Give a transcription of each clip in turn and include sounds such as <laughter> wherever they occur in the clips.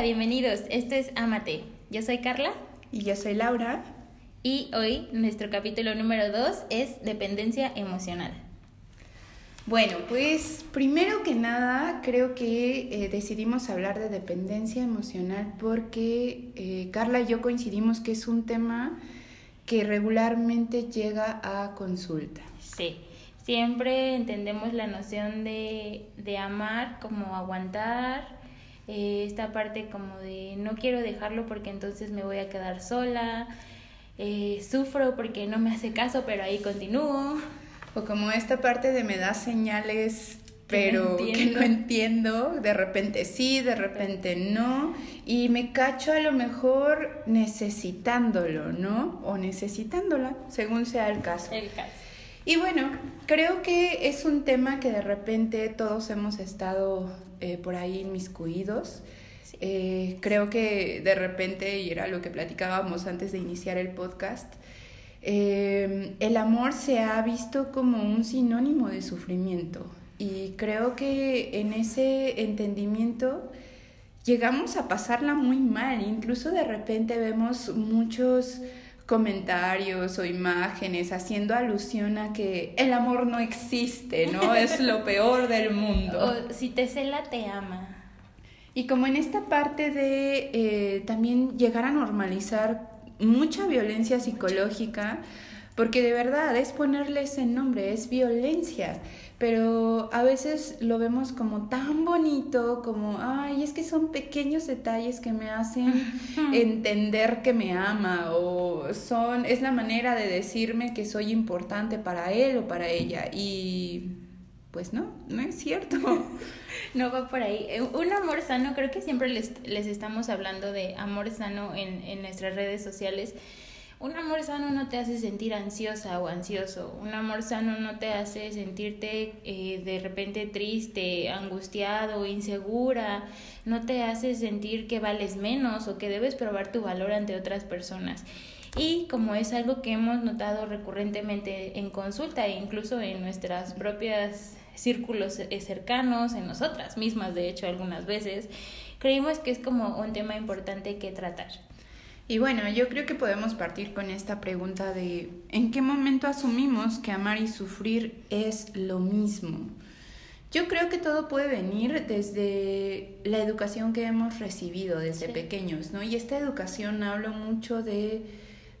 Hola, bienvenidos. Esto es Amate. Yo soy Carla. Y yo soy Laura. Y hoy nuestro capítulo número 2 es dependencia emocional. Bueno, pues primero que nada creo que eh, decidimos hablar de dependencia emocional porque eh, Carla y yo coincidimos que es un tema que regularmente llega a consulta. Sí, siempre entendemos la noción de, de amar como aguantar, eh, esta parte como de no quiero dejarlo porque entonces me voy a quedar sola, eh, sufro porque no me hace caso, pero ahí continúo. O como esta parte de me da señales pero que no entiendo, de repente sí, de repente no, y me cacho a lo mejor necesitándolo, ¿no? O necesitándola, según sea el caso. El caso. Y bueno, creo que es un tema que de repente todos hemos estado eh, por ahí inmiscuidos. Eh, creo que de repente, y era lo que platicábamos antes de iniciar el podcast, eh, el amor se ha visto como un sinónimo de sufrimiento. Y creo que en ese entendimiento llegamos a pasarla muy mal. Incluso de repente vemos muchos comentarios o imágenes haciendo alusión a que el amor no existe, ¿no? <laughs> Es lo peor del mundo. O si te cela, te ama. Y como en esta parte de eh, también llegar a normalizar mucha violencia psicológica, porque de verdad es ponerle ese nombre, es violencia pero a veces lo vemos como tan bonito, como, ay, es que son pequeños detalles que me hacen entender que me ama, o son, es la manera de decirme que soy importante para él o para ella, y pues no, no es cierto. <laughs> no va por ahí. Eh, un amor sano, creo que siempre les, les estamos hablando de amor sano en, en nuestras redes sociales un amor sano no te hace sentir ansiosa o ansioso. Un amor sano no te hace sentirte eh, de repente triste, angustiado, insegura. No te hace sentir que vales menos o que debes probar tu valor ante otras personas. Y como es algo que hemos notado recurrentemente en consulta e incluso en nuestras propias círculos eh, cercanos, en nosotras mismas, de hecho, algunas veces, creímos que es como un tema importante que tratar. Y bueno, yo creo que podemos partir con esta pregunta de ¿en qué momento asumimos que amar y sufrir es lo mismo? Yo creo que todo puede venir desde la educación que hemos recibido desde pequeños, ¿no? Y esta educación hablo mucho de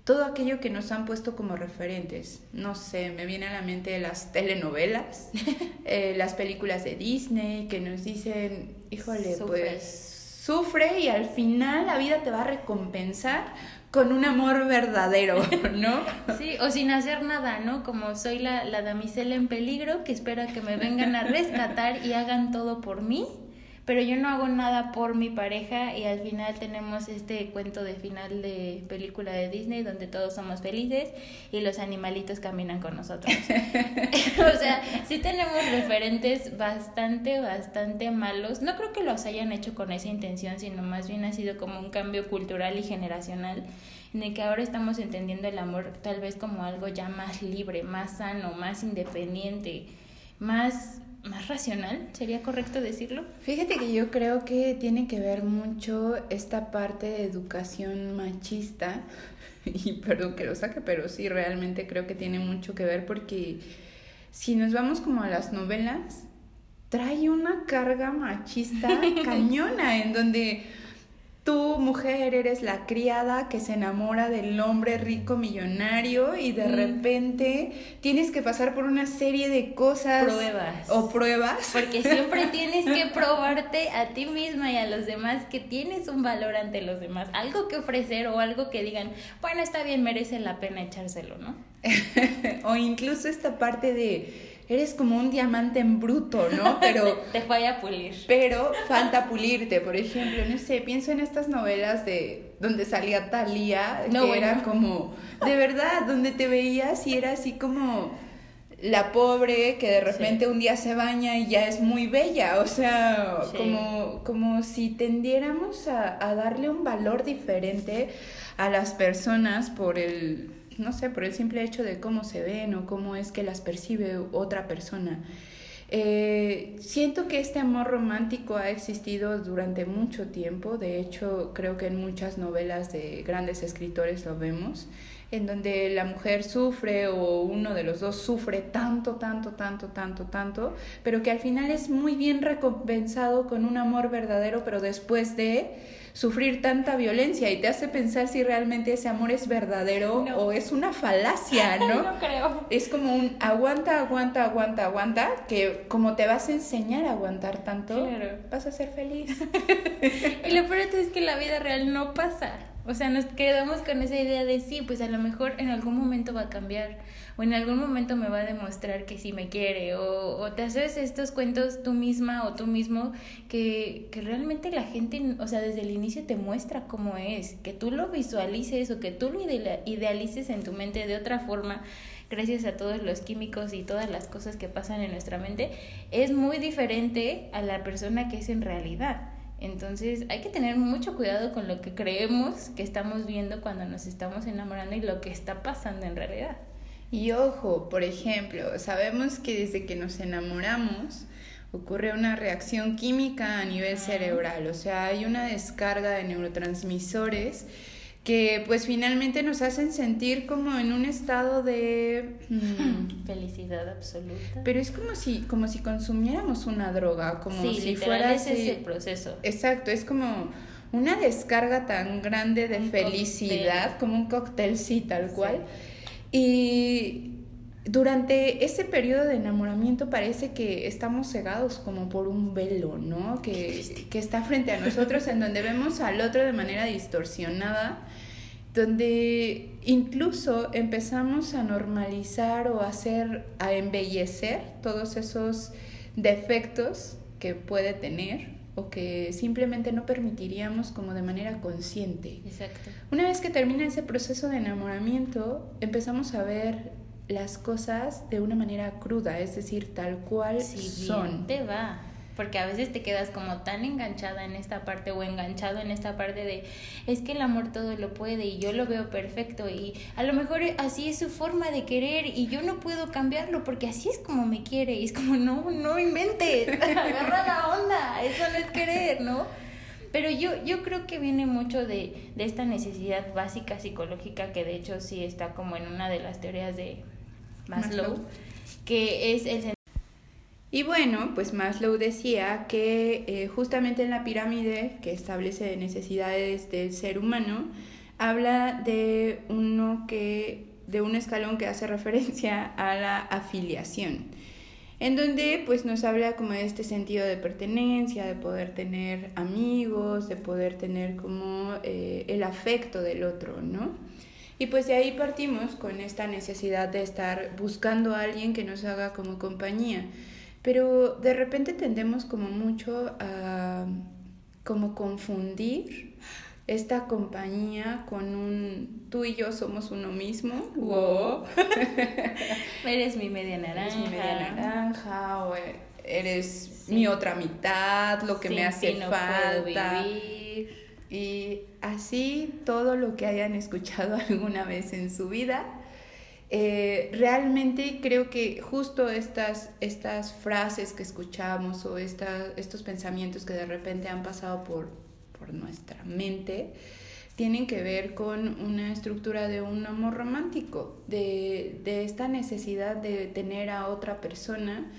todo aquello que nos han puesto como referentes. No sé, me viene a la mente las telenovelas, <laughs> eh, las películas de Disney que nos dicen, híjole, pues sufre y al final la vida te va a recompensar con un amor verdadero, <laughs> ¿no? Sí, o sin hacer nada, ¿no? Como soy la, la damisela en peligro que espera que me vengan a rescatar y hagan todo por mí pero yo no hago nada por mi pareja y al final tenemos este cuento de final de película de Disney donde todos somos felices y los animalitos caminan con nosotros. <laughs> <laughs> o sea, sí tenemos referentes bastante, bastante malos. No creo que los hayan hecho con esa intención, sino más bien ha sido como un cambio cultural y generacional en el que ahora estamos entendiendo el amor tal vez como algo ya más libre, más sano, más independiente, más más racional, ¿sería correcto decirlo? Fíjate que yo creo que tiene que ver mucho esta parte de educación machista, <laughs> y perdón que lo saque, pero sí, realmente creo que tiene mucho que ver porque si nos vamos como a las novelas, trae una carga machista <laughs> cañona en donde tú, mujer, eres la criada que se enamora del hombre rico millonario y de repente tienes que pasar por una serie de cosas. Pruebas. O pruebas. Porque siempre <laughs> tienes que probarte a ti misma y a los demás que tienes un valor ante los demás. Algo que ofrecer o algo que digan, bueno, está bien, merece la pena echárselo, ¿no? <laughs> o incluso esta parte de eres como un diamante en bruto, ¿no? <laughs> Pero... te falla pulir. Pero falta pulirte, por ejemplo, no sé, pienso en estas novelas de donde salía Talía, que era como, de verdad, donde te veías y era así como la pobre que de repente un día se baña y ya es muy bella, o sea, como, como si tendiéramos a, a darle un valor diferente a las personas por el no sé, por el simple hecho de cómo se ven o cómo es que las percibe otra persona. Eh, siento que este amor romántico ha existido durante mucho tiempo, de hecho creo que en muchas novelas de grandes escritores lo vemos, en donde la mujer sufre o uno de los dos sufre tanto, tanto, tanto, tanto, tanto, pero que al final es muy bien recompensado con un amor verdadero, pero después de sufrir tanta violencia y te hace pensar si realmente ese amor es verdadero o es una falacia, <laughs> ¿no? no creo. Es como un aguanta, aguanta, aguanta, aguanta, que como te vas a enseñar a aguantar tanto, vas a ser feliz. <laughs> y lo peor es que la vida real no pasa. O sea, nos quedamos con esa idea de sí, pues a lo mejor en algún momento va a cambiar o en algún momento me va a demostrar que sí me quiere o, o te haces estos cuentos tú misma o tú mismo que, que realmente la gente, o sea, desde el inicio te muestra cómo es, que tú lo visualices o que tú lo idealices en tu mente de otra forma gracias a todos los químicos y todas las cosas que pasan en nuestra mente, es muy diferente a la persona que es en realidad. Entonces hay que tener mucho cuidado con lo que creemos que estamos viendo cuando nos estamos enamorando y lo que está pasando en realidad. Y ojo, por ejemplo, sabemos que desde que nos enamoramos ocurre una reacción química a nivel cerebral, o sea, hay una descarga de neurotransmisores que pues finalmente nos hacen sentir como en un estado de mm, <laughs> felicidad absoluta. Pero es como si como si consumiéramos una droga, como si fuera ese proceso. Exacto, es como una descarga tan grande de felicidad, como un cóctel sí tal cual. Y durante ese periodo de enamoramiento parece que estamos cegados como por un velo, ¿no? Que, que está frente a nosotros, en donde vemos al otro de manera distorsionada donde incluso empezamos a normalizar o hacer, a embellecer todos esos defectos que puede tener o que simplemente no permitiríamos como de manera consciente. Exacto. Una vez que termina ese proceso de enamoramiento, empezamos a ver las cosas de una manera cruda, es decir, tal cual son. te va porque a veces te quedas como tan enganchada en esta parte o enganchado en esta parte de es que el amor todo lo puede y yo lo veo perfecto y a lo mejor así es su forma de querer y yo no puedo cambiarlo porque así es como me quiere y es como no, no inventes, <laughs> agarra la onda, eso no es querer, ¿no? Pero yo, yo creo que viene mucho de, de esta necesidad básica psicológica que de hecho sí está como en una de las teorías de Maslow, Maslow. que es el y bueno, pues Maslow decía que eh, justamente en la pirámide que establece necesidades del ser humano, habla de uno que de un escalón que hace <laughs> referencia a la afiliación, en donde pues nos habla como de este sentido de pertenencia, de poder tener amigos, de poder tener como eh, el afecto del otro, ¿no? Y pues de ahí partimos con esta necesidad de estar buscando a alguien que nos haga como compañía. Pero de repente tendemos como mucho a como confundir esta compañía con un tú y yo somos uno mismo. Wow. <laughs> eres mi media naranja. Eres mi media naranja o eres mi otra mitad, lo que me hace falta. Y así todo lo que hayan escuchado <laughs> alguna vez en su vida eh, realmente creo que justo estas, estas frases que escuchamos o estos pensamientos que de repente han pasado por, por nuestra mente tienen que ver con una estructura de un amor romántico, de, de esta necesidad de tener a otra persona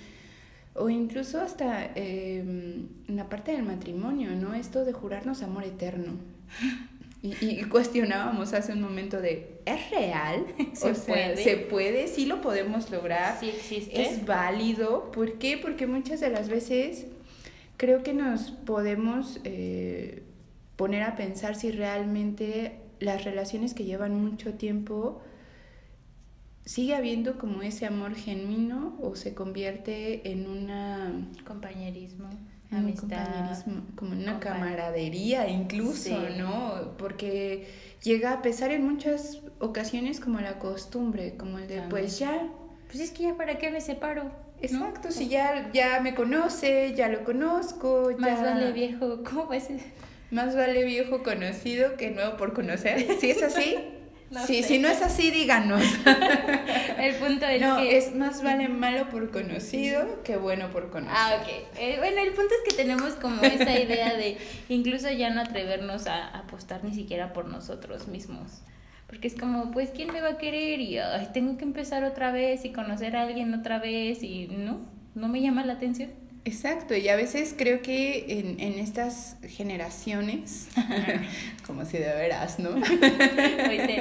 o incluso hasta en la parte del matrimonio, ¿no? Esto de jurarnos amor eterno. Y, cuestionábamos hace un momento de, ¿es real? <laughs> ¿Se puede? ¿Se puede? ¿Sí lo podemos lograr? ¿Sí existe? ¿Es válido? ¿Por qué? Porque muchas de las veces creo que nos podemos eh, poner a pensar si realmente las relaciones que llevan mucho tiempo sigue habiendo como ese amor genuino o se convierte en una compañerismo amistad, como una camaradería incluso, ¿no? Porque llega a pesar en muchas ocasiones como la costumbre, como el de pues ya, pues es que ya para qué me separo. Exacto, si ya, ya me conoce, ya lo conozco, Más vale viejo, ¿cómo es? Más vale viejo conocido que nuevo por conocer. ¿Sí es así? <laughs> sí, si no es así, díganos. <laughs> el punto es no, que... es más vale malo por conocido que bueno por conocer. Ah, ok. Eh, bueno, el punto es que tenemos como esa idea de incluso ya no atrevernos a apostar ni siquiera por nosotros mismos. Porque es como, pues, ¿quién me va a querer? Y ay, tengo que empezar otra vez y conocer a alguien otra vez y no, no me llama la atención. Exacto, y a veces creo que en, en estas generaciones, <laughs> como si de veras, ¿no? <laughs> la joven.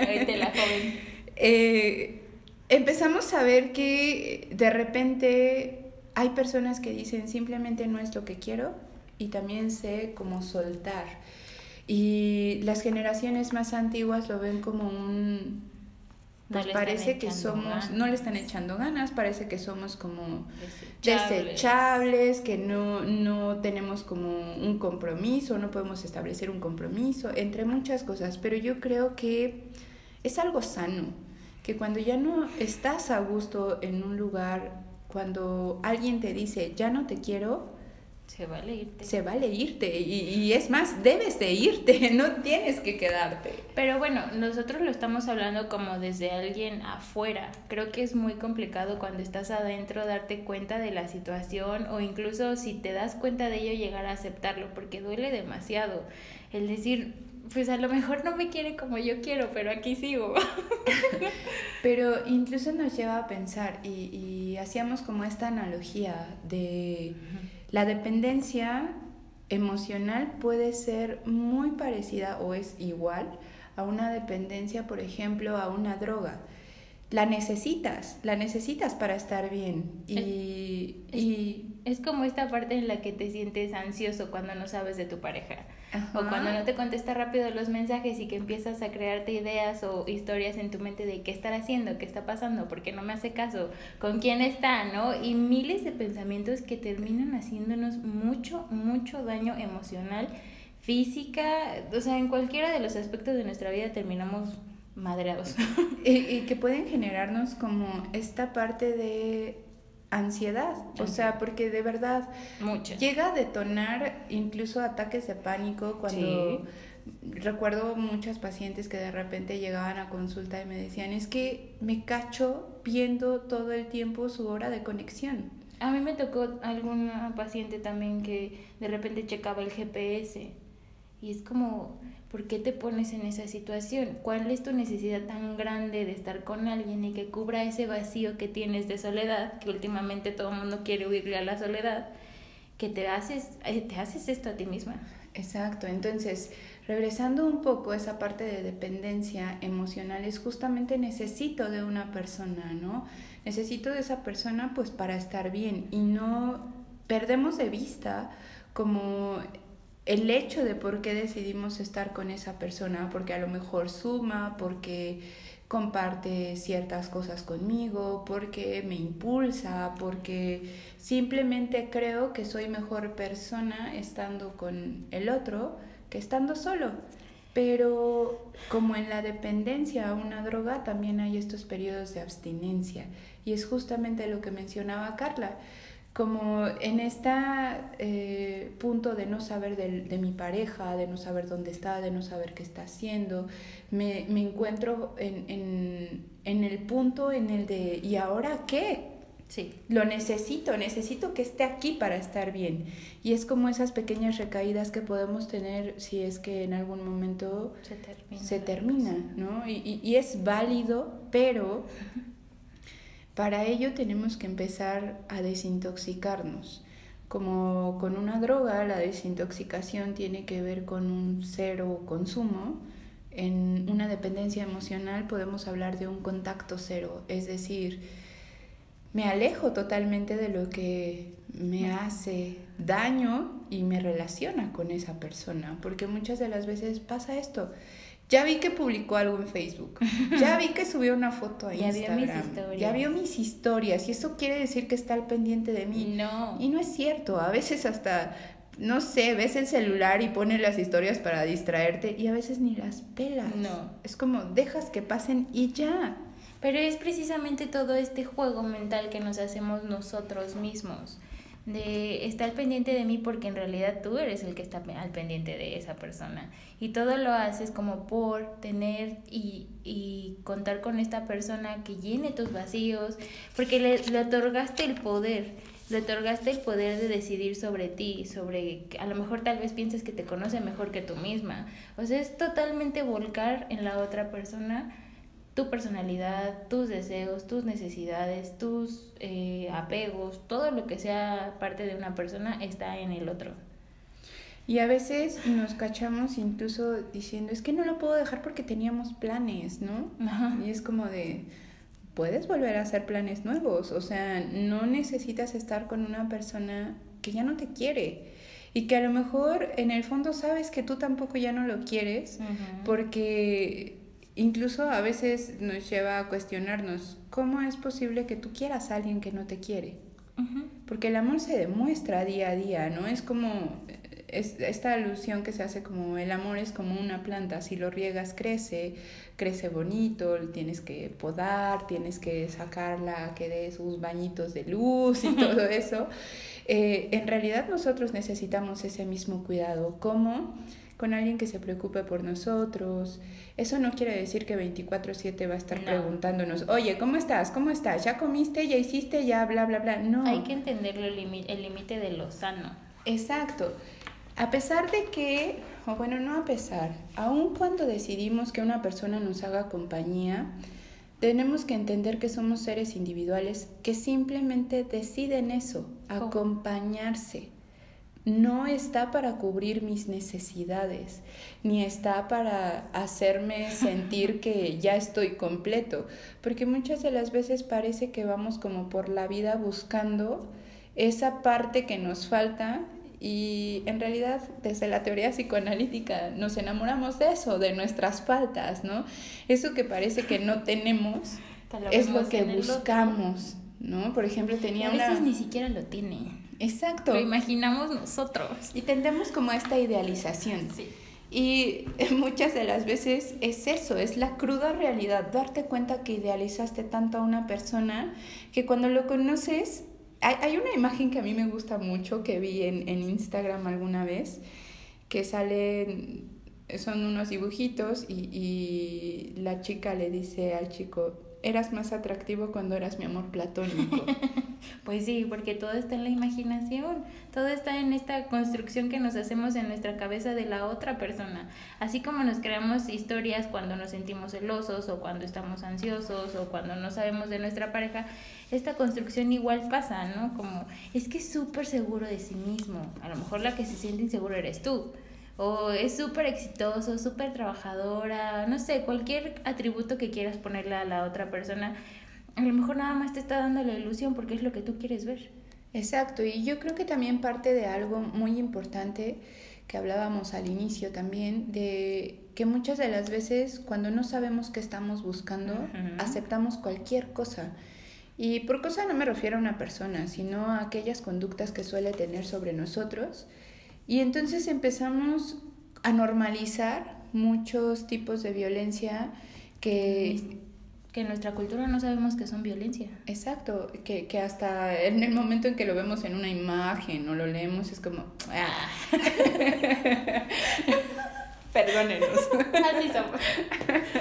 Eh, empezamos a ver que de repente hay personas que dicen simplemente no es lo que quiero y también sé cómo soltar. Y las generaciones más antiguas lo ven como un pues parece que somos, no le están echando ganas, parece que somos como desechables, que no, no tenemos como un compromiso, no podemos establecer un compromiso, entre muchas cosas, pero yo creo que es algo sano, que cuando ya no estás a gusto en un lugar, cuando alguien te dice, ya no te quiero, se vale irte. Se vale irte. Y, y, es más, debes de irte, <laughs> no tienes que quedarte. Pero bueno, nosotros lo estamos hablando como desde alguien afuera. Creo que es muy complicado cuando estás adentro darte cuenta de la situación o incluso si te das cuenta de ello llegar a aceptarlo porque duele demasiado. El decir, pues a lo mejor no me quiere como yo quiero, pero aquí sigo. <laughs> pero incluso nos lleva a pensar y, y hacíamos como esta analogía de... La dependencia emocional puede ser muy parecida o es igual a una dependencia, por ejemplo, a una droga. La necesitas, la necesitas para estar bien. Y, y es como esta parte en la que te sientes ansioso cuando no sabes de tu pareja. O cuando no te contesta rápido los mensajes y que empiezas a crearte ideas o historias en tu mente de qué estar haciendo, qué está pasando, por qué no me hace caso, con quién está, ¿no? Y miles de pensamientos que terminan haciéndonos mucho, mucho daño emocional, física, o sea, en cualquiera de los aspectos de nuestra vida terminamos madreados. <laughs> y, y que pueden generarnos como esta parte de ansiedad, o sea, porque de verdad llega a detonar incluso ataques de pánico cuando recuerdo muchas pacientes que de repente llegaban a consulta y me decían, es que me cacho viendo todo el tiempo su hora de conexión. A mí me tocó alguna paciente también que de repente checaba el GPS y es como, ¿Por qué te pones en esa situación? ¿Cuál es tu necesidad tan grande de estar con alguien y que cubra ese vacío que tienes de soledad, que últimamente todo el mundo quiere huirle a la soledad, que te haces, eh, te haces esto a ti misma? Exacto, entonces, regresando un poco a esa parte de dependencia emocional, es justamente necesito de una persona, ¿no? Necesito de esa persona pues para estar bien y no perdemos de vista como el hecho de por qué decidimos estar con esa persona, porque a lo mejor suma, porque comparte ciertas cosas conmigo, porque me impulsa, porque simplemente creo que soy mejor persona estando con el otro que estando solo. Pero como en la dependencia a una droga, también hay estos periodos de abstinencia. Y es justamente lo que mencionaba Carla como en este punto de no saber de, mi pareja, de no saber dónde está, de no saber qué está haciendo, me, me encuentro en, en, en, el punto en el de ¿y ahora qué? Sí. Lo necesito, necesito que esté aquí para estar bien. Y es como esas pequeñas recaídas que podemos tener si es que en algún momento se termina, se termina ¿no? Y, y, y es válido, pero para ello tenemos que empezar a desintoxicarnos. Como con una droga, la desintoxicación tiene que ver con un cero consumo. En una dependencia emocional podemos hablar de un contacto cero, es decir, me alejo totalmente de lo que me hace daño y me relaciona con esa persona, porque muchas de las veces pasa esto ya vi que publicó algo en Facebook. Ya vi que subió una foto a Instagram. <laughs> Ya vio mis historias. Ya vio mis historias. Y eso quiere decir que está al pendiente de mí. No. Y no es cierto. A veces hasta, no sé, ves el celular y pones las historias para distraerte y a veces ni las pelas. No. Es como dejas que pasen y ya. Pero es precisamente todo este juego mental que nos hacemos nosotros mismos de estar pendiente de mí porque en realidad tú eres el que está al pendiente de esa persona y todo lo haces como por tener y, y contar con esta persona que llene tus vacíos porque le, le otorgaste el poder le otorgaste el poder de decidir sobre ti, sobre a lo mejor tal vez pienses que te conoce mejor que tú misma. O sea, es totalmente volcar en la otra persona tu personalidad, tus deseos, tus necesidades, tus eh, apegos, todo lo que sea parte de una persona está en el otro. Y a veces nos cachamos incluso diciendo, es que no lo puedo dejar porque teníamos planes, ¿no? Y es como de, puedes volver a hacer planes nuevos, o sea, no necesitas estar con una persona que ya no te quiere y que a lo mejor en el fondo sabes que tú tampoco ya no lo quieres porque incluso a veces nos lleva a cuestionarnos cómo es posible que tú quieras a alguien que no te quiere. Porque el amor se demuestra día a día, ¿no? Es como es esta alusión que se hace como el amor es como una planta, si lo riegas crece, crece bonito, tienes que podar, tienes que sacarla, que dé sus bañitos de luz y <laughs> todo eso. Eh, en realidad nosotros necesitamos ese mismo cuidado, como con alguien que se preocupe por nosotros. Eso no quiere decir que 24/7 va a estar preguntándonos, oye, ¿cómo estás? ¿Cómo estás? ¿Ya comiste? ¿Ya hiciste? ¿Ya bla, bla, bla? No. Hay que entender el límite de lo sano. Exacto. A pesar de que, o bueno, no a pesar, aun cuando decidimos que una persona nos haga compañía, tenemos que entender que somos seres individuales que simplemente deciden eso, acompañarse. No está para cubrir mis necesidades, ni está para hacerme sentir que ya estoy completo, porque muchas de las veces parece que vamos como por la vida buscando esa parte que nos falta y en realidad, desde la teoría psicoanalítica, nos enamoramos de eso, de nuestras faltas, ¿no? Eso que parece que no tenemos es lo que buscamos, ¿no? Por ejemplo, tenía a veces ni siquiera lo tiene. Exacto. Lo imaginamos nosotros. Y tendemos como esta idealización. Sí. Y <laughs> muchas de las veces es eso, es la cruda realidad, darte cuenta que idealizaste tanto a una persona que cuando lo conoces hay, una imagen que a mí me gusta mucho que vi en, en Instagram alguna vez, que salen, son unos dibujitos y, y la chica le dice al chico, eras más atractivo cuando eras mi amor platónico. <laughs> pues sí, porque todo está en la imaginación, todo está en esta construcción que nos hacemos en nuestra cabeza de la otra persona. Así como nos creamos historias cuando nos sentimos celosos o cuando estamos ansiosos o cuando no sabemos de nuestra pareja, esta construcción igual pasa, ¿no? Como es que es súper seguro de sí mismo. A lo mejor la que se siente inseguro eres tú o es súper exitoso, súper trabajadora, no sé, cualquier atributo que quieras ponerle a la otra persona, a lo mejor nada más te está dando la ilusión porque es lo que tú quieres ver. Exacto, y yo creo que también parte de algo muy importante que hablábamos al inicio también, de que muchas de las veces cuando no sabemos qué estamos buscando, aceptamos cualquier cosa. Y por cosa no me refiero a una persona, sino a aquellas conductas que suele tener sobre nosotros y entonces empezamos a normalizar muchos tipos de violencia que... Que en nuestra cultura no sabemos que son violencia. Exacto, que, que hasta en el momento en que lo vemos en una imagen o lo leemos es como... Ah. <laughs> Perdónenos. <laughs> Así somos.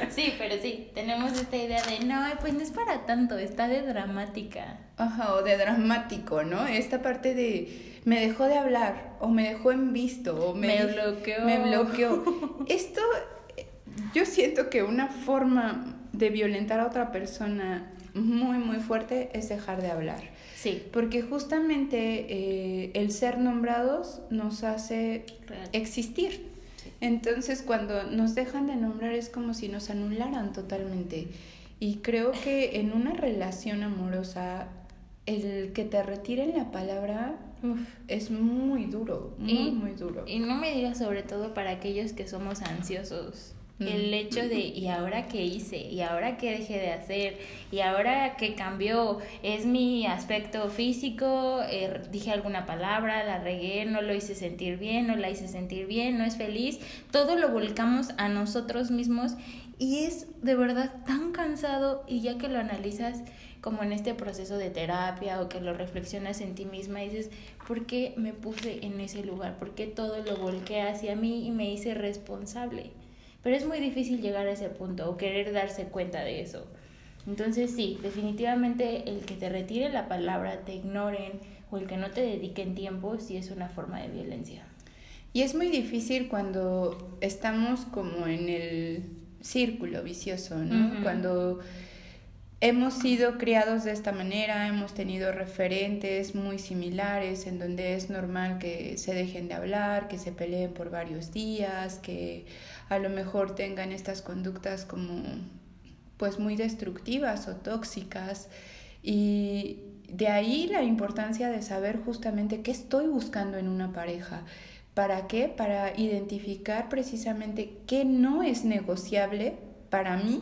Sí, pero sí, tenemos esta idea de, no, pues no es para tanto, está de dramática. Ajá, o de dramático, ¿no? Esta parte de, me dejó de hablar, o me dejó en visto, o me, me bloqueó. Me bloqueó. Esto, yo siento que una forma de violentar a otra persona muy, muy fuerte es dejar de hablar. Sí. Porque justamente eh, el ser nombrados nos hace existir. Entonces cuando nos dejan de nombrar es como si nos anularan totalmente. Y creo que en una relación amorosa el que te retiren la palabra es muy duro, muy, muy duro. Y no me digas sobre todo para aquellos que somos ansiosos. El hecho de, ¿y ahora qué hice? ¿Y ahora qué dejé de hacer? ¿Y ahora qué cambió? ¿Es mi aspecto físico? Eh, ¿Dije alguna palabra? ¿La regué? ¿No lo hice sentir bien? ¿No la hice sentir bien? ¿No es feliz? Todo lo volcamos a nosotros mismos Y es de verdad tan cansado y ya que lo analizas como en este proceso de terapia o que lo reflexionas en ti misma y dices, ¿por qué me puse en ese lugar? ¿Por qué todo lo volqué hacia mí y me hice responsable? Pero es muy difícil llegar a ese punto o querer darse cuenta de eso. Entonces sí, definitivamente el que te retire la palabra, te ignoren o el que no te dediquen tiempo, sí es una forma de violencia. Y es muy difícil cuando estamos como en el círculo vicioso, ¿no? Cuando hemos sido criados de esta manera, hemos tenido referentes muy similares en donde es normal que se dejen de hablar, que se peleen por varios días, que a lo mejor tengan estas conductas como pues muy destructivas o tóxicas y de ahí la importancia de saber justamente qué estoy buscando en una pareja. ¿Para qué? Para identificar precisamente qué no es negociable para mí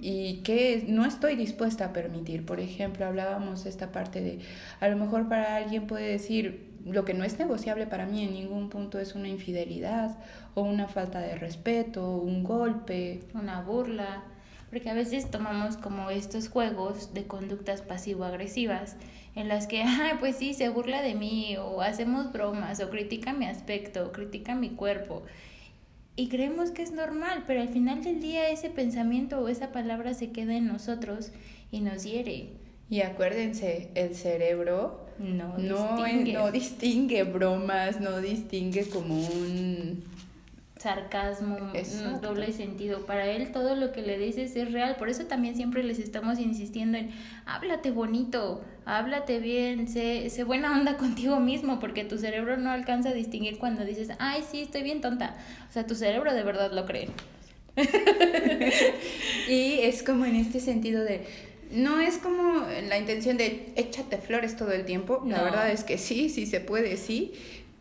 y qué no estoy dispuesta a permitir. Por ejemplo, hablábamos esta parte de, a lo mejor para alguien puede decir, lo que no es negociable para mí en ningún punto es una infidelidad o una falta de respeto, un golpe, una burla porque a veces tomamos como estos juegos de conductas pasivo-agresivas en las que, <laughs> ah, pues sí, se burla de mí o hacemos bromas o critica mi aspecto, o critica mi cuerpo. Y creemos que es normal, pero al final del día ese pensamiento o esa palabra se queda en nosotros y nos hiere. Y acuérdense, el cerebro no, distingue. no distingue bromas, no distingue como un sarcasmo, un doble sentido. Para él todo lo que le dices es real. Por eso también siempre les estamos insistiendo en háblate bonito, háblate bien, sé, sé buena onda <laughs> contigo mismo, porque tu cerebro no alcanza a distinguir cuando dices, ay, sí, estoy bien tonta. O sea, tu cerebro de verdad lo cree. <laughs> y es como en este sentido de no es como la intención de échate flores todo el tiempo. La verdad es que sí, sí se puede, sí.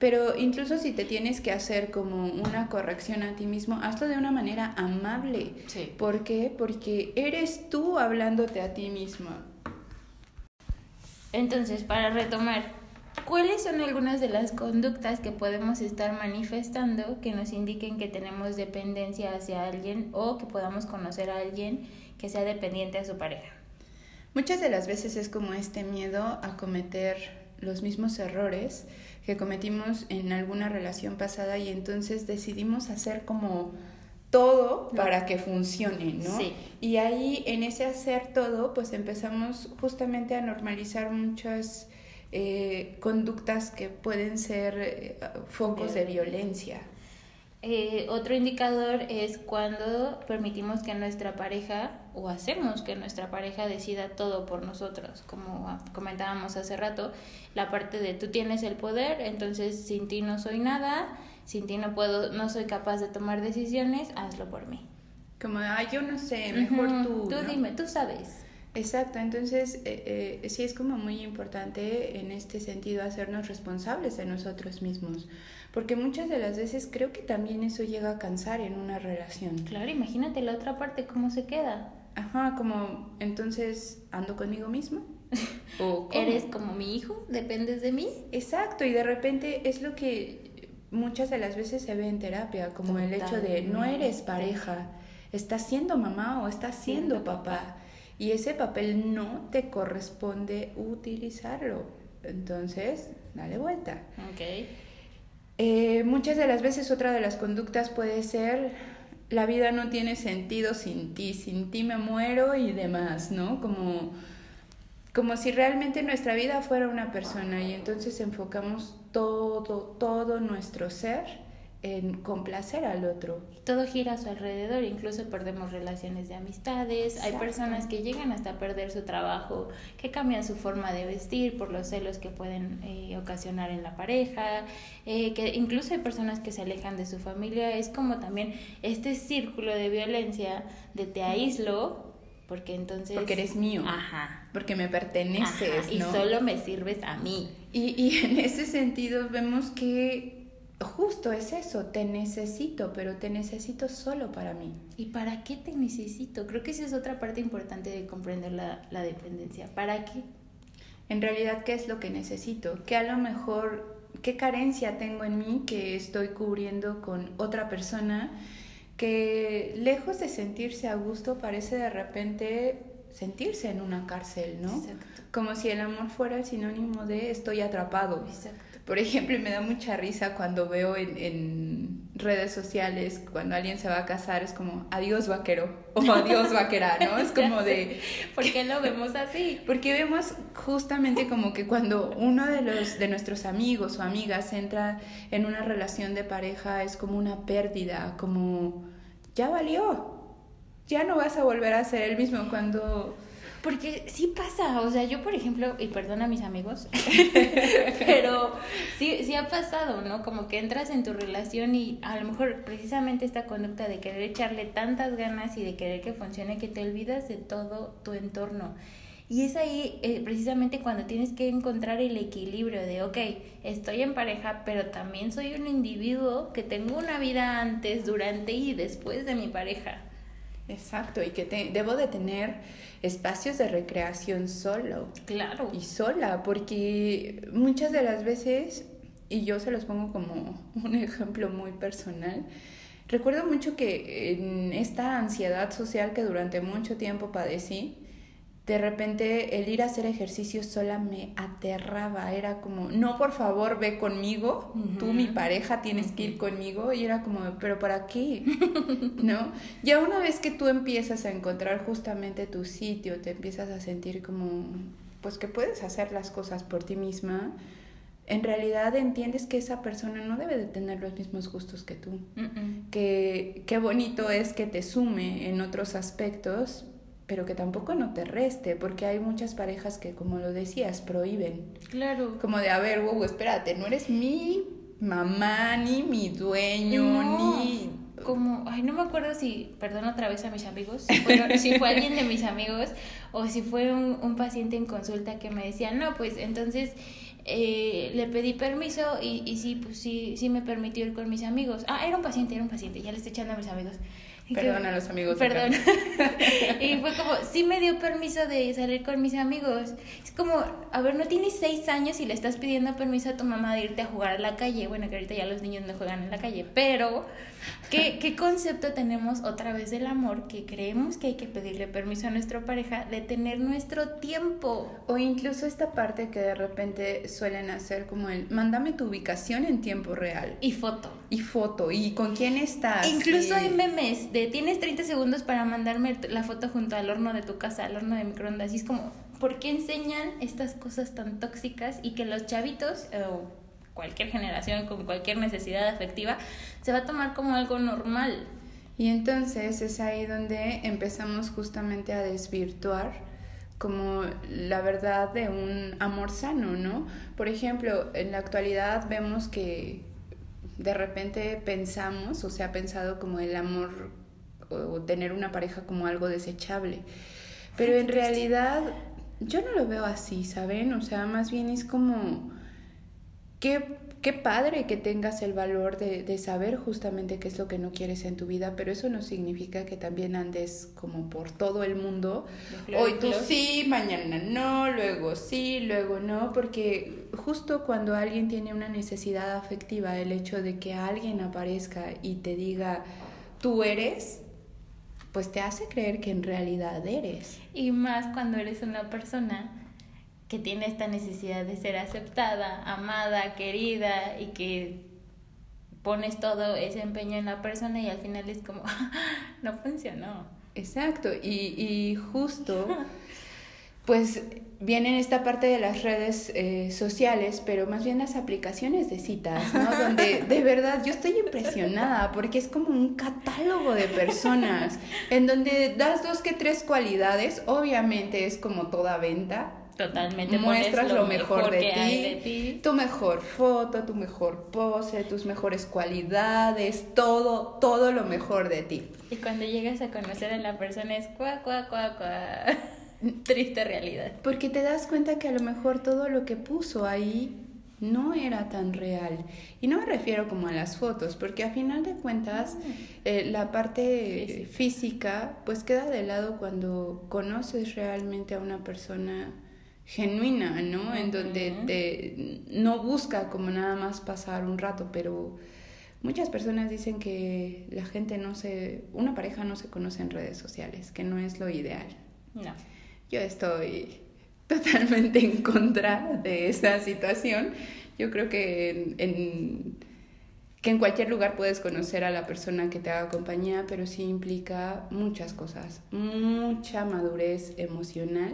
Pero incluso si te tienes que hacer como una corrección a ti mismo, hazlo de una manera amable. Sí. ¿Por qué? Porque eres tú hablándote a ti misma. Entonces, para retomar, ¿cuáles son algunas de las conductas que podemos estar manifestando que nos indiquen que tenemos dependencia hacia alguien o que podamos conocer a alguien que sea dependiente a su pareja? Muchas de las veces es como este miedo a cometer los mismos errores que cometimos en alguna relación pasada y entonces decidimos hacer como todo para que funcione, ¿no? Sí. Y ahí en ese hacer todo, pues empezamos justamente a normalizar muchas eh, conductas que pueden ser eh, focos de violencia. Eh, otro indicador es cuando permitimos que nuestra pareja o hacemos que nuestra pareja decida todo por nosotros, como comentábamos hace rato, la parte de tú tienes el poder, entonces sin ti no soy nada, sin ti no puedo, no soy capaz de tomar decisiones, hazlo por mí. Como, ay, yo no sé, mejor tú. Tú dime, tú sabes. Exacto, entonces eh, eh, sí es como muy importante en este sentido hacernos responsables de nosotros mismos, porque muchas de las veces creo que también eso llega a cansar en una relación. Claro, imagínate la otra parte cómo se queda. Ajá, como entonces ando conmigo mismo. <laughs> ¿O ¿Eres como mi hijo? ¿Dependes de mí? Exacto, y de repente es lo que muchas de las veces se ve en terapia, como el hecho de no eres pareja, estás siendo mamá o estás siendo papá y ese papel no te corresponde utilizarlo. Entonces, dale vuelta. Okay. Eh, muchas de las veces otra de las conductas puede ser la vida no tiene sentido sin ti, sin ti me muero y demás, ¿no? Como, como si realmente nuestra vida fuera una persona y entonces enfocamos todo, todo nuestro ser en complacer al otro. Todo gira a su alrededor, incluso perdemos relaciones de amistades, hay personas que llegan hasta perder su trabajo, que cambian su forma de vestir por los celos que pueden eh, ocasionar en la pareja, eh, que incluso hay personas que se alejan de su familia, es como también este círculo de violencia de te aíslo, porque entonces... Porque eres mío. Ajá. Porque me perteneces. y solo me sirves a mí. Y, y en ese sentido vemos que justo es eso, te necesito, pero te necesito solo para mí. ¿Y para qué te necesito? Creo que esa es otra parte importante de comprender la, la dependencia. ¿Para qué? En realidad, ¿qué es lo que necesito? ¿Qué a lo mejor, qué carencia tengo en mí que estoy cubriendo con otra persona que lejos de sentirse a gusto parece de repente sentirse en una cárcel, ¿no? Exacto. Como si el amor fuera el sinónimo de estoy atrapado. Exacto. Por ejemplo, y me da mucha risa cuando veo en, en, redes sociales, cuando alguien se va a casar, es como adiós vaquero o <laughs> adiós vaquera, ¿no? Es como de... ¿Por qué lo vemos así? Porque vemos justamente como que cuando uno de, los, de nuestros amigos o amigas entra en una relación de pareja es como una pérdida, como ya valió, ya no vas a volver a ser el mismo cuando porque sí pasa, o sea, yo por ejemplo, y perdona a mis amigos, <laughs> pero sí, sí ha pasado, ¿no? Como que entras en tu relación y a lo mejor precisamente esta conducta de querer echarle tantas ganas y de querer que funcione que te olvidas de todo tu entorno. Y es ahí eh, precisamente cuando tienes que encontrar el equilibrio de, ok, estoy en pareja, pero también soy un individuo que tengo una vida antes, durante y después de mi pareja. Exacto, y que te, debo de tener espacios de recreación solo. Claro. Y sola, porque muchas de las veces, y yo se los pongo como <laughs> un ejemplo muy personal, recuerdo mucho que en esta ansiedad social que durante mucho tiempo padecí, de repente el ir a hacer ejercicio sola me aterraba, era como, no, por favor, ve conmigo, tú mi pareja tienes que ir conmigo, y era como, pero ¿para qué? <laughs> ¿No? Ya una vez que tú empiezas a encontrar justamente tu sitio, te empiezas a sentir como, pues que puedes hacer las cosas por ti misma, en realidad entiendes que esa persona no debe de tener los mismos gustos que tú. Que qué bonito es que te sume en otros aspectos, pero que tampoco no te reste, porque hay muchas parejas que, como lo decías, prohíben. Claro. Como de, a ver, wow, espérate, no eres mi mamá, ni mi dueño, ni... Como, ay, no me acuerdo si, perdón otra vez a mis amigos, si fue, <laughs> si fue alguien de mis amigos o si fue un, un paciente en consulta que me decía, no, pues entonces eh, le pedí permiso y, y sí, pues sí, sí me permitió ir con mis amigos. Ah, era un paciente, era un paciente, ya le estoy echando a mis amigos. <laughs> Perdón a los amigos. Perdón. <laughs> y fue como, sí me dio permiso de salir con mis amigos. Es como, a ver, no tienes seis años y le estás pidiendo permiso a tu mamá de irte a jugar a la calle. Bueno, que ahorita ya los niños no juegan en la calle, pero ¿qué, <laughs> qué concepto tenemos otra vez del amor que creemos que hay que pedirle permiso a nuestra pareja de tener nuestro tiempo? O incluso esta parte que de repente suelen hacer como el, mándame tu ubicación en tiempo real. Y foto. Y foto. ¿Y con quién estás? Incluso hay memes tienes 30 segundos para mandarme la foto junto al horno de tu casa, al horno de microondas. Y es como, ¿por qué enseñan estas cosas tan tóxicas y que los chavitos o cualquier generación con cualquier necesidad afectiva se va a tomar como algo normal? Y entonces es ahí donde empezamos justamente a desvirtuar como la verdad de un amor sano, ¿no? Por ejemplo, en la actualidad vemos que de repente pensamos o se ha pensado como el amor o tener una pareja como algo desechable. Pero en realidad yo no lo veo así, ¿saben? O sea, más bien es como, qué, qué padre que tengas el valor de, de, saber justamente qué es lo que no quieres en tu vida, pero eso no significa que también andes como por todo el mundo. Hoy tú sí, mañana no, luego sí, luego no, porque justo cuando alguien tiene una necesidad afectiva, el hecho de que alguien aparezca y te diga, tú eres, pues te hace creer que en realidad eres. Y más cuando eres una persona que tiene esta necesidad de ser aceptada, amada, querida y que pones todo ese empeño en la persona y al final es como, <laughs> no funcionó. Exacto, y, y justo, <laughs> pues vienen esta parte de las redes eh, sociales, pero más bien las aplicaciones de citas, ¿no? Donde <laughs> de verdad yo estoy impresionada porque es como un catálogo de personas en donde das dos que tres cualidades, obviamente es como toda venta. Totalmente. Muestras lo, mejor, de, ti, de ti, tu mejor foto, tu mejor pose, tus mejores cualidades, todo, todo lo mejor de ti. Y cuando llegas a conocer a la persona es cuá, cuá, cuá, cuá. <laughs> triste realidad. Porque te das cuenta que a lo mejor todo lo que puso ahí no era tan real. Y no me refiero como a las fotos, porque a final de cuentas eh, la parte física pues queda de lado cuando conoces realmente a una persona genuina, ¿no? En donde te, no busca como nada más pasar un rato, pero muchas personas dicen que la gente no se, una pareja no se conoce en redes sociales, que no es lo ideal. No. Yo estoy totalmente en contra de esa situación. Yo creo que en, que en cualquier lugar puedes conocer a la persona que te haga compañía, pero sí implica muchas cosas, mucha madurez emocional.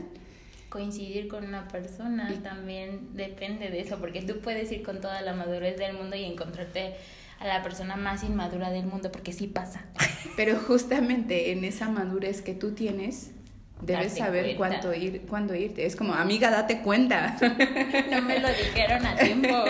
Coincidir con una persona también depende de eso, porque tú puedes ir con toda la madurez del mundo y encontrarte a la persona más inmadura del mundo, porque sí pasa. <laughs> Pero justamente en esa madurez que tú tienes, debes saber cuánto ir, cuándo irte. Es como, amiga, date cuenta. <laughs> no me lo dijeron a tiempo. <laughs>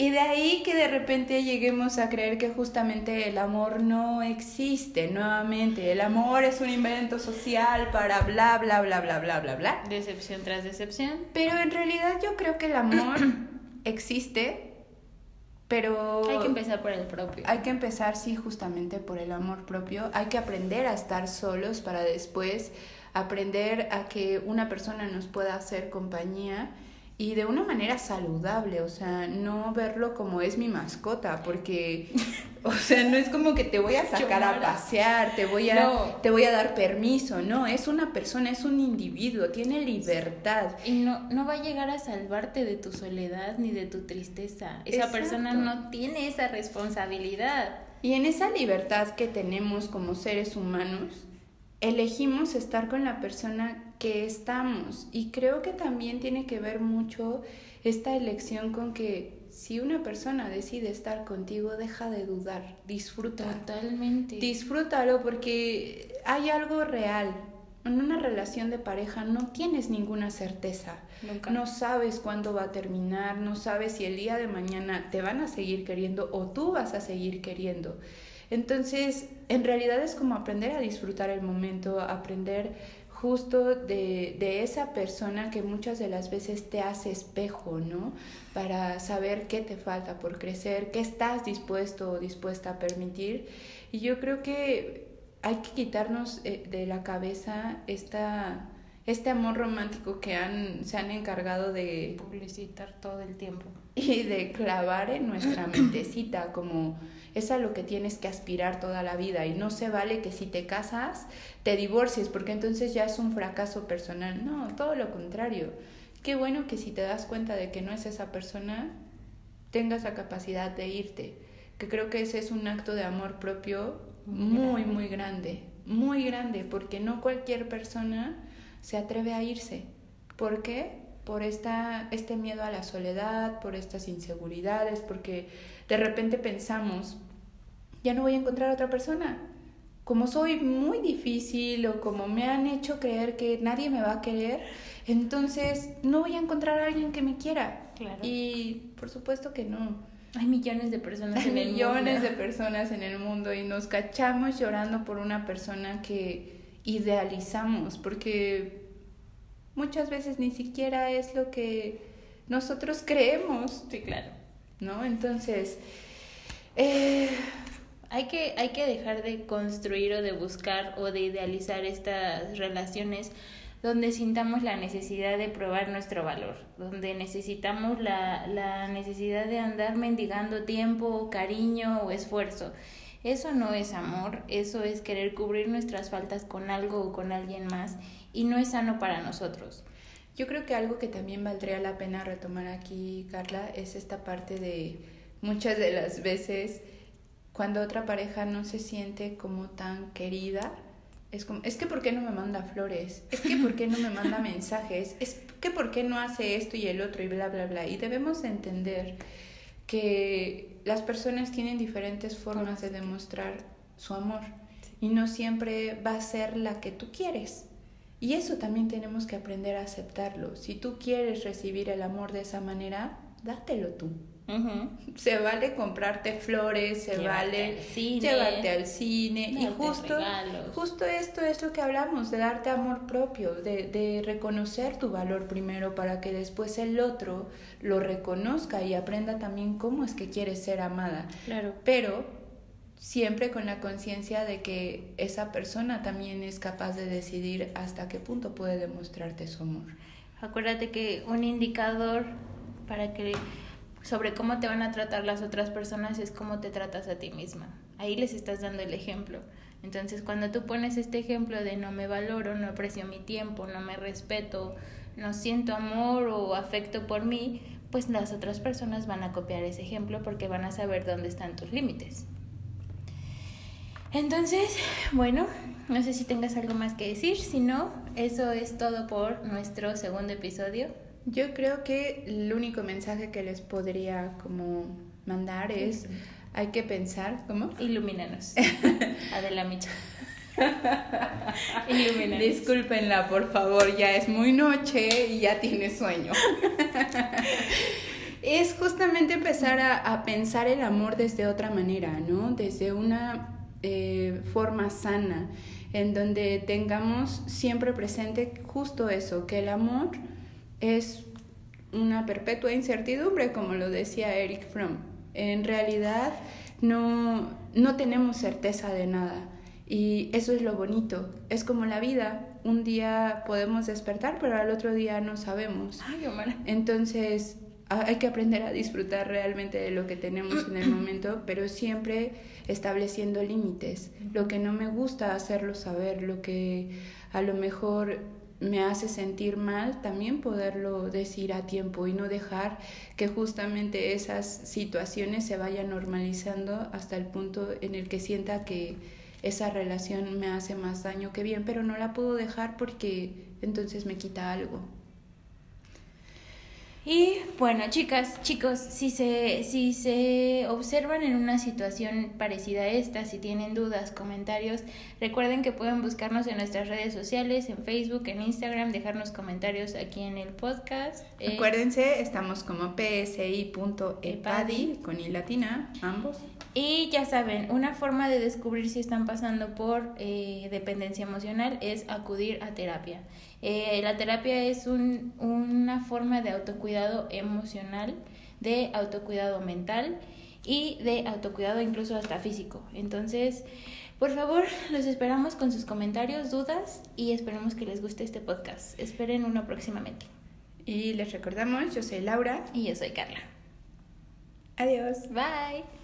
Y de ahí que de repente lleguemos a creer que justamente el amor no existe nuevamente. El amor es un invento social para bla, bla, bla, bla, bla, bla, bla. Decepción tras decepción. Pero en realidad yo creo que el amor <clears throat> existe, pero... Hay que empezar por el propio. Hay que empezar, sí, justamente por el amor propio. Hay que aprender a estar solos para después aprender a que una persona nos pueda hacer compañía y de una manera saludable, o sea, no verlo como es mi mascota, porque, <laughs> o sea, no es como que te voy a sacar a pasear, te voy a, te voy a dar permiso, no, es una persona, es un individuo, tiene libertad. Y no, no va a llegar a salvarte de tu soledad ni de tu tristeza, esa persona no tiene esa responsabilidad. Y en esa libertad que tenemos como seres humanos, elegimos estar con la persona que estamos. Y creo que también tiene que ver mucho esta elección con que si una persona decide estar contigo, deja de dudar, disfruta. Totalmente. Disfrútalo porque hay algo real. En una relación de pareja no tienes ninguna certeza. Nunca. No sabes cuándo va a terminar, no sabes si el día de mañana te van a seguir queriendo o tú vas a seguir queriendo. Entonces, en realidad es como aprender a disfrutar el momento, aprender justo de, de, esa persona que muchas de las veces te hace espejo, ¿no? Para saber qué te falta por crecer, qué estás dispuesto o dispuesta a permitir. Y yo creo que hay que quitarnos eh, de la cabeza esta, este amor romántico que han, se han encargado de publicitar todo el tiempo. Y de clavar en nuestra <clears throat> mentecita como es a lo que tienes que aspirar toda la vida y no se vale que si te casas te divorcies porque entonces ya es un fracaso personal. No, todo lo contrario. Qué bueno que si te das cuenta de que no es esa persona, tengas la capacidad de irte. Que creo que ese es un acto de amor propio muy, muy grande, muy grande, porque no cualquier persona se atreve a irse. ¿Por qué? Por esta, este miedo a la soledad, por estas inseguridades, porque de repente pensamos, ya no voy a encontrar a otra persona. Como soy muy difícil o como me han hecho creer que nadie me va a querer, entonces no voy a encontrar a alguien que me quiera. Claro. Y por supuesto que no. Hay millones de personas Hay en el millones mundo. de personas en el mundo y nos cachamos llorando por una persona que idealizamos, porque muchas veces ni siquiera es lo que nosotros creemos. Sí, claro. ¿No? Entonces, eh, hay que, hay que dejar de construir o de buscar o de idealizar estas relaciones donde sintamos la necesidad de probar nuestro valor, donde necesitamos la, la necesidad de andar mendigando tiempo, cariño o esfuerzo. Eso no es amor, eso es querer cubrir nuestras faltas con algo o con alguien más y no es sano para nosotros. Yo creo que algo que también valdría la pena retomar aquí, Carla, es esta parte de muchas de las veces cuando otra pareja no se siente como tan querida, es como, es que ¿por qué no me manda flores? Es que ¿por qué no me manda mensajes? Es que ¿por qué no hace esto y el otro y bla, bla, bla? Y debemos entender que las personas tienen diferentes formas de demostrar su amor y no siempre va a ser la que tú quieres. Y eso también tenemos que aprender a aceptarlo. Si tú quieres recibir el amor de esa manera, dátelo tú. Uh -huh. Se vale comprarte flores, se vale al cine, llevarte al cine. Y justo, regalos. justo esto es lo que hablamos, de darte amor propio, de, de reconocer tu valor primero para que después el otro lo reconozca y aprenda también cómo es que quieres ser amada. Claro. Pero siempre con la conciencia de que esa persona también es capaz de decidir hasta qué punto puede demostrarte su amor. Acuérdate que un indicador para que sobre cómo te van a tratar las otras personas es cómo te tratas a ti misma. Ahí les estás dando el ejemplo. Entonces, cuando tú pones este ejemplo de no me valoro, no aprecio mi tiempo, no me respeto, no siento amor o afecto por mí, pues las otras personas van a copiar ese ejemplo porque van a saber dónde están tus límites. Entonces, bueno, no sé si tengas algo más que decir, si no, eso es todo por nuestro segundo episodio. Yo creo que el único mensaje que les podría como mandar es hay que pensar, ¿cómo? <laughs> Ilumínanos. <laughs> Adela Micha. <laughs> Ilumínanos. Discúlpenla, por favor, ya es muy noche y ya tiene sueño. es justamente empezar a, a, pensar el amor desde otra manera, ¿no? Desde una eh, forma sana, en donde tengamos siempre presente justo eso, que el amor es una perpetua incertidumbre, como lo decía Eric Fromm. En realidad no, no tenemos certeza de nada. Y eso es lo bonito. Es como la vida. Un día podemos despertar, pero al otro día no sabemos. Ay, Entonces, hay que aprender a disfrutar realmente de lo que tenemos en el <clears throat> momento, pero siempre estableciendo límites. Lo que no me gusta hacerlo saber, lo que a lo mejor me hace sentir mal, también poderlo decir a tiempo y no dejar que justamente esas situaciones se vayan normalizando hasta el punto en el que sienta que esa relación me hace más daño que bien, pero no la puedo dejar porque entonces me quita algo. Y bueno, chicas, chicos, si se, si se observan en una situación parecida a esta, si tienen dudas, comentarios, recuerden que pueden buscarnos en nuestras redes sociales, en Facebook, en Instagram, dejarnos comentarios aquí en el podcast. Eh, Acuérdense, estamos como psi.epadi con i latina, ambos. Y ya saben, una forma de descubrir si están pasando por eh, dependencia emocional es acudir a terapia. Eh, la terapia es un, una forma de autocuidado emocional, de autocuidado mental y de autocuidado incluso hasta físico. Entonces, por favor, los esperamos con sus comentarios, dudas y esperemos que les guste este podcast. Esperen uno próximamente. Y les recordamos, yo soy Laura y yo soy Carla. Adiós. Bye.